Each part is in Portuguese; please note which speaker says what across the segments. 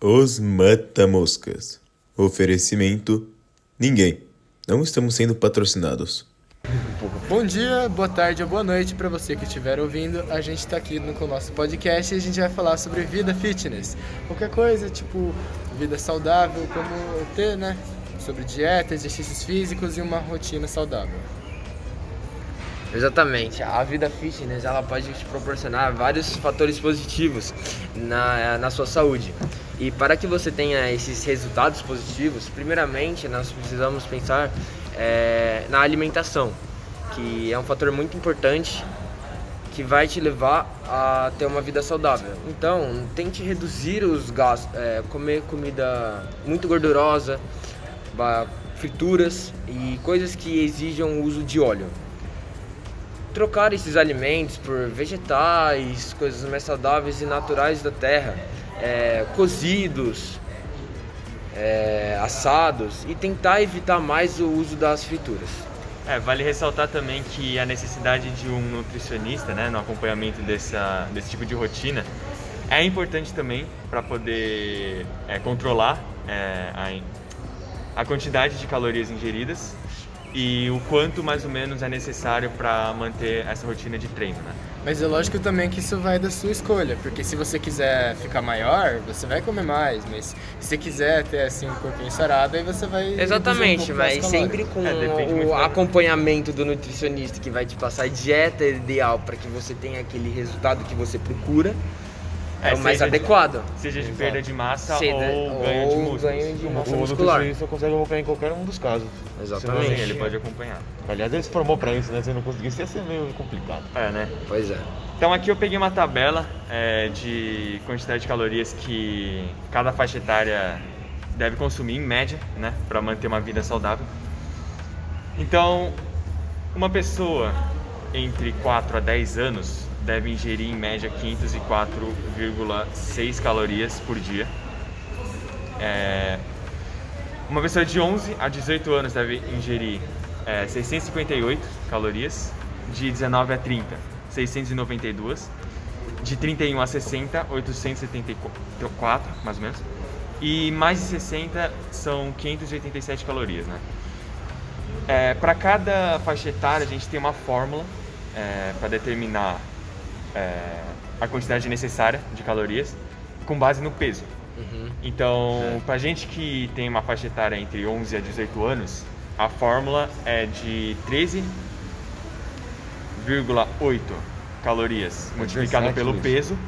Speaker 1: Os Mata-Moscas. Oferecimento: Ninguém. Não estamos sendo patrocinados.
Speaker 2: Bom dia, boa tarde ou boa noite para você que estiver ouvindo. A gente está aqui no, com o nosso podcast e a gente vai falar sobre vida fitness. Qualquer coisa, tipo vida saudável, como ter, né? Sobre dieta, exercícios físicos e uma rotina saudável.
Speaker 3: Exatamente. A vida fitness ela pode te proporcionar vários fatores positivos na, na sua saúde. E para que você tenha esses resultados positivos, primeiramente nós precisamos pensar é, na alimentação, que é um fator muito importante que vai te levar a ter uma vida saudável. Então, tente reduzir os gastos, é, comer comida muito gordurosa, frituras e coisas que exijam o uso de óleo trocar esses alimentos por vegetais, coisas mais saudáveis e naturais da terra, é, cozidos, é, assados e tentar evitar mais o uso das frituras.
Speaker 4: É, vale ressaltar também que a necessidade de um nutricionista né, no acompanhamento dessa, desse tipo de rotina é importante também para poder é, controlar é, a, a quantidade de calorias ingeridas e o quanto mais ou menos é necessário para manter essa rotina de treino, né?
Speaker 2: Mas é lógico também que isso vai da sua escolha, porque se você quiser ficar maior, você vai comer mais, mas se você quiser ter assim um corpinho sarado, aí você vai
Speaker 3: Exatamente,
Speaker 2: um
Speaker 3: mas sempre com é, o acompanhamento do nutricionista que vai te passar a dieta ideal para que você tenha aquele resultado que você procura. É, é o mais adequado.
Speaker 4: De, seja de perda de massa ou, ou ganho de músculo. Ganho de
Speaker 5: massa o muscular. O consegue acompanhar em qualquer um dos casos.
Speaker 4: Exatamente. Sim, ele pode acompanhar.
Speaker 5: Aliás, ele se formou para isso, né? Se não conseguisse, ia ser meio complicado.
Speaker 4: É, né?
Speaker 3: Pois é.
Speaker 4: Então aqui eu peguei uma tabela é, de quantidade de calorias que cada faixa etária deve consumir em média, né? Para manter uma vida saudável. Então, uma pessoa entre 4 a 10 anos deve ingerir em média 504,6 calorias por dia. É, uma pessoa de 11 a 18 anos deve ingerir é, 658 calorias, de 19 a 30, 692, de 31 a 60, 874, mais ou menos, e mais de 60 são 587 calorias, né? É, para cada faixa etária a gente tem uma fórmula é, para determinar é, a quantidade necessária de calorias com base no peso. Uhum. Então, é. pra gente que tem uma faixa etária entre 11 a 18 anos, a fórmula é de 13,8 calorias multiplicado pelo peso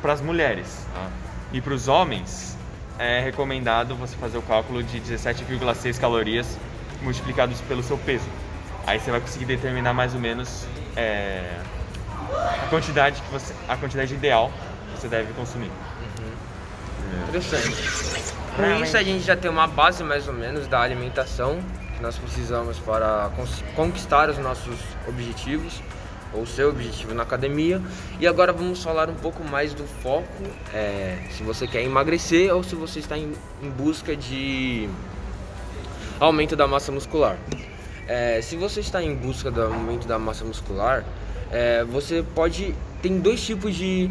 Speaker 4: para as mulheres. Ah. E para os homens, é recomendado você fazer o cálculo de 17,6 calorias multiplicados pelo seu peso. Aí você vai conseguir determinar mais ou menos é, a quantidade que você, a quantidade ideal que você deve consumir.
Speaker 3: Uhum. Interessante. Com isso a gente já tem uma base mais ou menos da alimentação que nós precisamos para conquistar os nossos objetivos ou seu objetivo na academia. E agora vamos falar um pouco mais do foco, é, se você quer emagrecer ou se você está em, em busca de aumento da massa muscular. É, se você está em busca do aumento da massa muscular, é, você pode. Tem dois tipos de,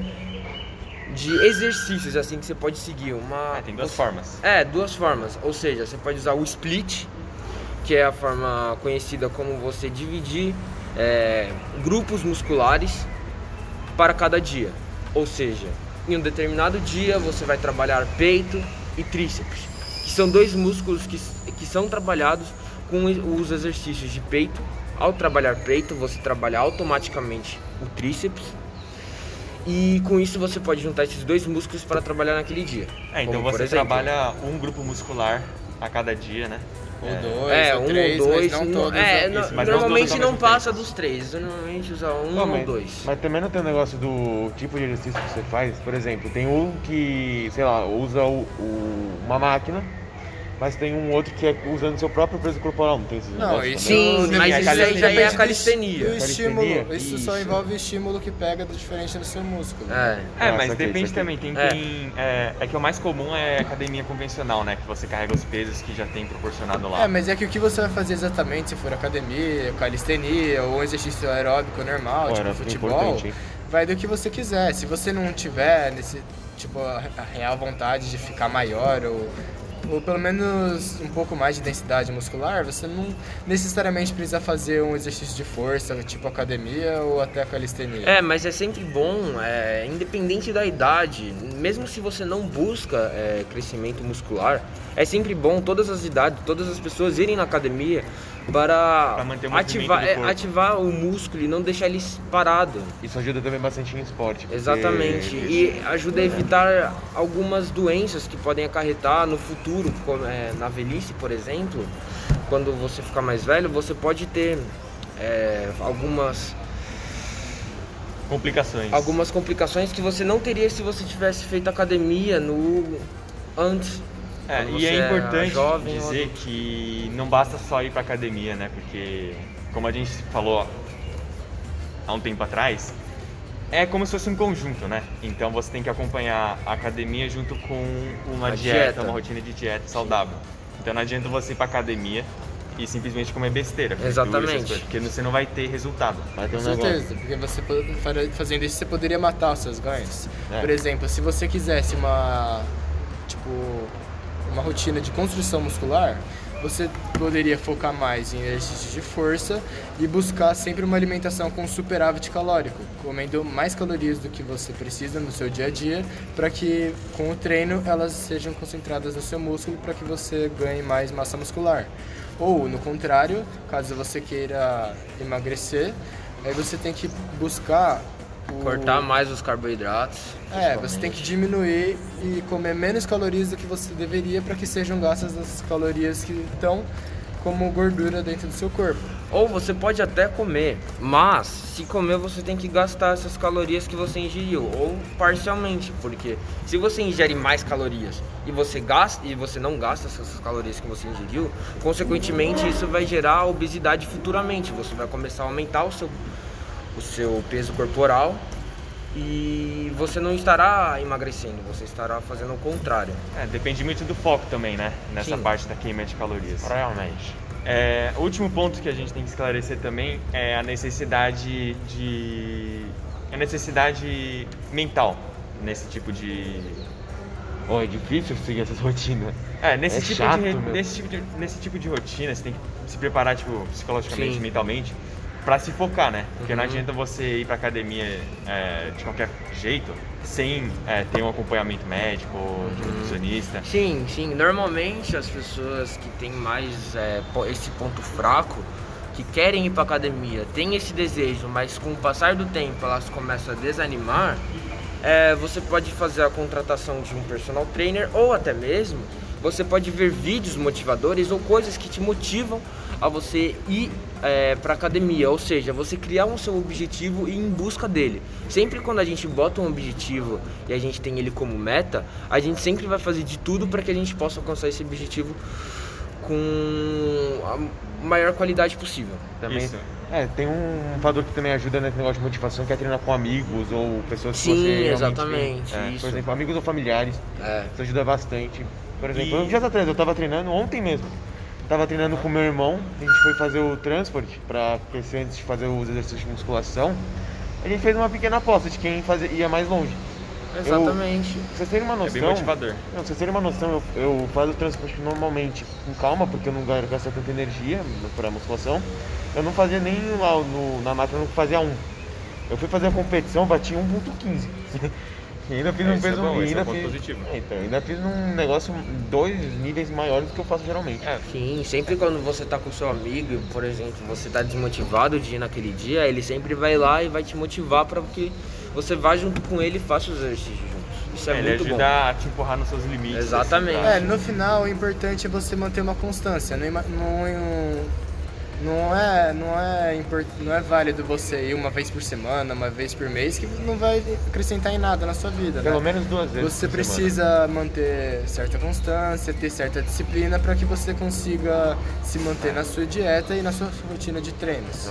Speaker 3: de exercícios assim que você pode seguir. Uma,
Speaker 4: é, tem duas formas.
Speaker 3: É, duas formas. Ou seja, você pode usar o split, que é a forma conhecida como você dividir é, grupos musculares para cada dia. Ou seja, em um determinado dia você vai trabalhar peito e tríceps, que são dois músculos que, que são trabalhados com os exercícios de peito ao trabalhar peito, você trabalha automaticamente o tríceps. E com isso você pode juntar esses dois músculos para trabalhar naquele dia.
Speaker 4: É, então
Speaker 3: como,
Speaker 4: você exemplo, trabalha um grupo muscular a cada dia, né?
Speaker 2: Ou é. dois, é, ou um três, ou dois, mas não todos.
Speaker 3: É, isso, mas normalmente não, não passa dos três. Normalmente usa um não, ou dois.
Speaker 5: Mas também não tem um negócio do tipo de exercício que você faz. Por exemplo, tem um que, sei lá, usa o, o, uma máquina mas tem um outro que é usando seu próprio peso corporal, não tem esses
Speaker 3: Não, isso, sim, mas isso aí já é a calistenia.
Speaker 2: Do estímulo, isso, isso, só envolve o estímulo que pega do diferente do seu músculo.
Speaker 4: É, é mas depende também, tem é. quem... É, é, que o mais comum é academia convencional, né? Que você carrega os pesos que já tem proporcionado lá.
Speaker 2: É, mas é que o que você vai fazer exatamente, se for academia, calistenia ou um exercício aeróbico normal, Pô, tipo futebol, vai do que você quiser. Se você não tiver nesse tipo, a, a real vontade de ficar maior ou ou pelo menos um pouco mais de densidade muscular, você não necessariamente precisa fazer um exercício de força, tipo academia ou até calistenia.
Speaker 3: É, mas é sempre bom, é, independente da idade, mesmo se você não busca é, crescimento muscular, é sempre bom todas as idades, todas as pessoas irem na academia para
Speaker 4: o
Speaker 3: ativar,
Speaker 4: do
Speaker 3: é, ativar o músculo e não deixar ele parado.
Speaker 5: Isso ajuda também bastante em esporte.
Speaker 3: Exatamente. E ajuda a evitar algumas doenças que podem acarretar no futuro, como é, na velhice, por exemplo. Quando você ficar mais velho, você pode ter é, algumas,
Speaker 4: Complicações.
Speaker 3: algumas complicações que você não teria se você tivesse feito academia no antes.
Speaker 4: É, e é
Speaker 3: é
Speaker 4: importante
Speaker 3: jovem ou
Speaker 4: dizer
Speaker 3: adulto.
Speaker 4: que não basta só ir pra academia, né? Porque, como a gente falou há um tempo atrás, é como se fosse um conjunto, né? Então você tem que acompanhar a academia junto com uma
Speaker 3: A
Speaker 4: dieta,
Speaker 3: dieta.
Speaker 4: uma rotina de dieta saudável. Então não adianta você ir pra academia e simplesmente comer besteira,
Speaker 3: Exatamente.
Speaker 4: coisas, porque você não vai ter resultado.
Speaker 5: Vai ter
Speaker 2: Com
Speaker 5: um negócio.
Speaker 2: certeza, porque você fazendo isso você poderia matar os seus ganhos.
Speaker 5: É.
Speaker 2: Por exemplo, se você quisesse uma tipo uma rotina de construção muscular, você poderia focar mais em exercícios de força e buscar sempre uma alimentação com superávit calórico, comendo mais calorias do que você precisa no seu dia a dia, para que com o treino elas sejam concentradas no seu músculo para que você ganhe mais massa muscular. Ou, no contrário, caso você queira emagrecer, aí você tem que buscar
Speaker 3: Cortar mais os carboidratos.
Speaker 2: É, você tem que diminuir e comer menos calorias do que você deveria para que sejam gastas as calorias que estão como gordura dentro do seu corpo.
Speaker 3: Ou você pode até comer, mas se comer você tem que gastar essas calorias que você ingeriu, ou parcialmente, porque se você ingere mais calorias e você gasta e você não gasta essas calorias que você ingeriu, consequentemente isso vai gerar obesidade futuramente. Você vai começar a aumentar o seu o seu peso corporal e você não estará emagrecendo, você estará fazendo o contrário.
Speaker 4: É, depende muito do foco também, né? Nessa
Speaker 3: Sim.
Speaker 4: parte da queima de calorias.
Speaker 5: Realmente.
Speaker 4: É, o último ponto que a gente tem que esclarecer também é a necessidade de. a necessidade mental nesse tipo de.
Speaker 5: Oh, é difícil seguir essas rotinas.
Speaker 4: É, nesse,
Speaker 5: É
Speaker 4: tipo,
Speaker 5: chato,
Speaker 4: de, nesse, tipo de, nesse tipo de rotina, você tem que se preparar tipo, psicologicamente,
Speaker 3: Sim.
Speaker 4: mentalmente, pra se focar, né? Porque não
Speaker 3: Uhum.
Speaker 4: adianta você ir pra academia é, de qualquer jeito, sem é, ter um acompanhamento médico,
Speaker 3: Uhum.
Speaker 4: de um nutricionista.
Speaker 3: Sim, sim. Normalmente as pessoas que têm mais é, esse ponto fraco, que querem ir para academia, têm esse desejo, mas com o passar do tempo elas começam a desanimar, é, você pode fazer a contratação de um personal trainer ou até mesmo você pode ver vídeos motivadores ou coisas que te motivam a você ir para academia, ou seja, você criar um seu objetivo e ir em busca dele. Sempre quando a gente bota um objetivo e a gente tem ele como meta, a gente sempre vai fazer de tudo para que a gente possa alcançar esse objetivo com a maior qualidade possível.
Speaker 5: Também,
Speaker 4: Isso.
Speaker 5: É, tem um fator que também ajuda nesse negócio de motivação, que é treinar com amigos ou pessoas que
Speaker 3: Sim,
Speaker 5: você
Speaker 3: exatamente.
Speaker 5: É,
Speaker 3: isso.
Speaker 5: Por exemplo, amigos ou familiares.
Speaker 3: É.
Speaker 5: Isso ajuda bastante. Por exemplo,
Speaker 4: E-
Speaker 5: um dias atrás eu tava treinando, ontem mesmo. Tava treinando com meu irmão, a gente foi fazer o transport pra aquecer antes de fazer os exercícios de musculação. A gente fez uma pequena aposta de quem fazer, ia mais longe.
Speaker 3: Exatamente.
Speaker 5: Pra vocês terem uma
Speaker 4: É
Speaker 5: noção.
Speaker 4: bem motivador.
Speaker 5: Não, vocês terem uma noção, eu, eu faço o transporte normalmente com calma, porque eu não gastar tanta energia pra musculação. Eu não fazia nem lá no, na máquina, eu não fazia um. Eu fui fazer a competição, bati 1.15. e ainda fiz
Speaker 4: É,
Speaker 5: um
Speaker 4: é
Speaker 5: peso
Speaker 4: bom, é um
Speaker 5: fiz,
Speaker 4: positivo.
Speaker 5: É, então, ainda fiz um negócio dois níveis maiores do que eu faço geralmente.
Speaker 4: É,
Speaker 3: Sim, sempre quando você tá com seu amigo, por exemplo, você tá desmotivado de ir naquele dia, ele sempre vai lá e vai te motivar para que você vá junto com ele e faça os exercícios juntos. Isso é
Speaker 4: ele
Speaker 3: muito
Speaker 4: ajuda
Speaker 3: bom.
Speaker 4: a te empurrar nos seus limites.
Speaker 3: Exatamente.
Speaker 4: assim,
Speaker 2: É,
Speaker 4: pra-
Speaker 2: no final o importante é você manter uma constância. Não, não, não é, não é, não é válido você ir uma vez por semana, uma vez por mês, que não vai acrescentar em nada na sua vida.
Speaker 5: Pelo
Speaker 2: né?
Speaker 5: menos duas vezes.
Speaker 2: Você
Speaker 5: por semana.
Speaker 2: precisa manter certa constância, ter certa disciplina para que você consiga se manter na sua dieta e na sua rotina de treinos.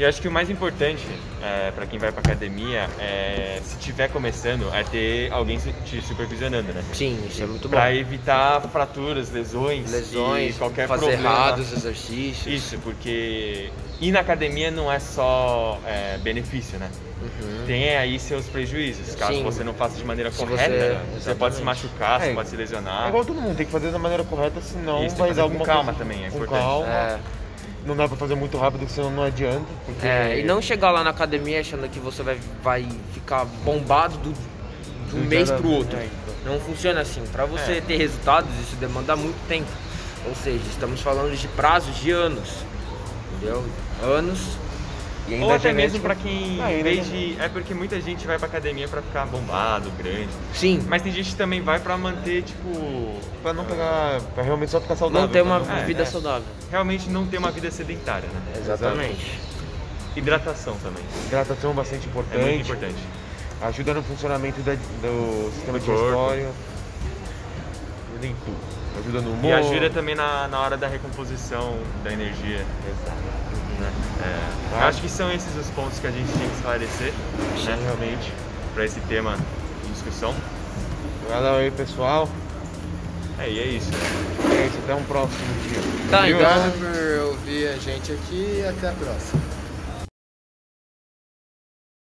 Speaker 4: E acho que o mais importante é, para quem vai pra academia é, se tiver começando, é ter alguém te supervisionando, né?
Speaker 3: Sim, isso é muito bom.
Speaker 4: Pra evitar fraturas, lesões,
Speaker 3: Lesões,
Speaker 4: e qualquer
Speaker 3: fazer
Speaker 4: problema.
Speaker 3: errados exercícios.
Speaker 4: Isso, porque ir na academia não é só é, benefício, né? tem aí seus prejuízos. Caso
Speaker 3: Sim.
Speaker 4: você não faça de maneira
Speaker 3: Se
Speaker 4: correta,
Speaker 3: você-
Speaker 4: você, pode se machucar,
Speaker 5: É,
Speaker 4: você pode se lesionar.
Speaker 5: É igual todo mundo, tem que fazer da maneira correta, senão
Speaker 4: Isso,
Speaker 5: vai dar
Speaker 4: com
Speaker 5: alguma
Speaker 4: calma
Speaker 5: coisa-
Speaker 4: também, é
Speaker 5: com
Speaker 4: importante.
Speaker 5: calma. Não dá pra fazer muito rápido, senão não adianta. Porque...
Speaker 3: É, e não chegar lá na academia achando que você vai, vai ficar bombado do, de um
Speaker 5: Do
Speaker 3: mês
Speaker 5: da-
Speaker 3: pro outro.
Speaker 5: é, então.
Speaker 3: Não funciona assim. Pra você
Speaker 4: É.
Speaker 3: ter resultados, isso demanda muito tempo. Ou seja, estamos falando de prazos de anos. Entendeu? Anos.
Speaker 5: E ainda
Speaker 4: Ou até mesmo pra quem,
Speaker 5: Ah,
Speaker 4: em vez de. É porque muita gente vai pra academia pra ficar bombado, grande.
Speaker 3: Sim.
Speaker 4: Mas tem gente que também vai pra manter, tipo.
Speaker 5: Pra não pegar. Pra realmente só ficar saudável.
Speaker 3: Não ter uma
Speaker 4: É,
Speaker 3: vida
Speaker 4: é.
Speaker 3: saudável.
Speaker 4: Realmente não ter uma vida sedentária, né?
Speaker 3: Exatamente.
Speaker 4: Hidratação também.
Speaker 5: Hidratação bastante
Speaker 4: É
Speaker 5: importante.
Speaker 4: muito importante.
Speaker 5: Ajuda no funcionamento da- do sistema digestório. Ajuda em tudo. Ajuda no humor.
Speaker 4: E ajuda também na, na hora da recomposição da energia. Né? É, eu acho que são esses os pontos que a gente tinha que esclarecer né?
Speaker 5: realmente.
Speaker 4: para esse tema em discussão.
Speaker 5: Valeu aí, pessoal.
Speaker 4: É, e é isso.
Speaker 5: É isso, até um próximo dia.
Speaker 3: Tá,
Speaker 5: Viu?
Speaker 3: então-
Speaker 2: Obrigado por ouvir a gente aqui e até a próxima.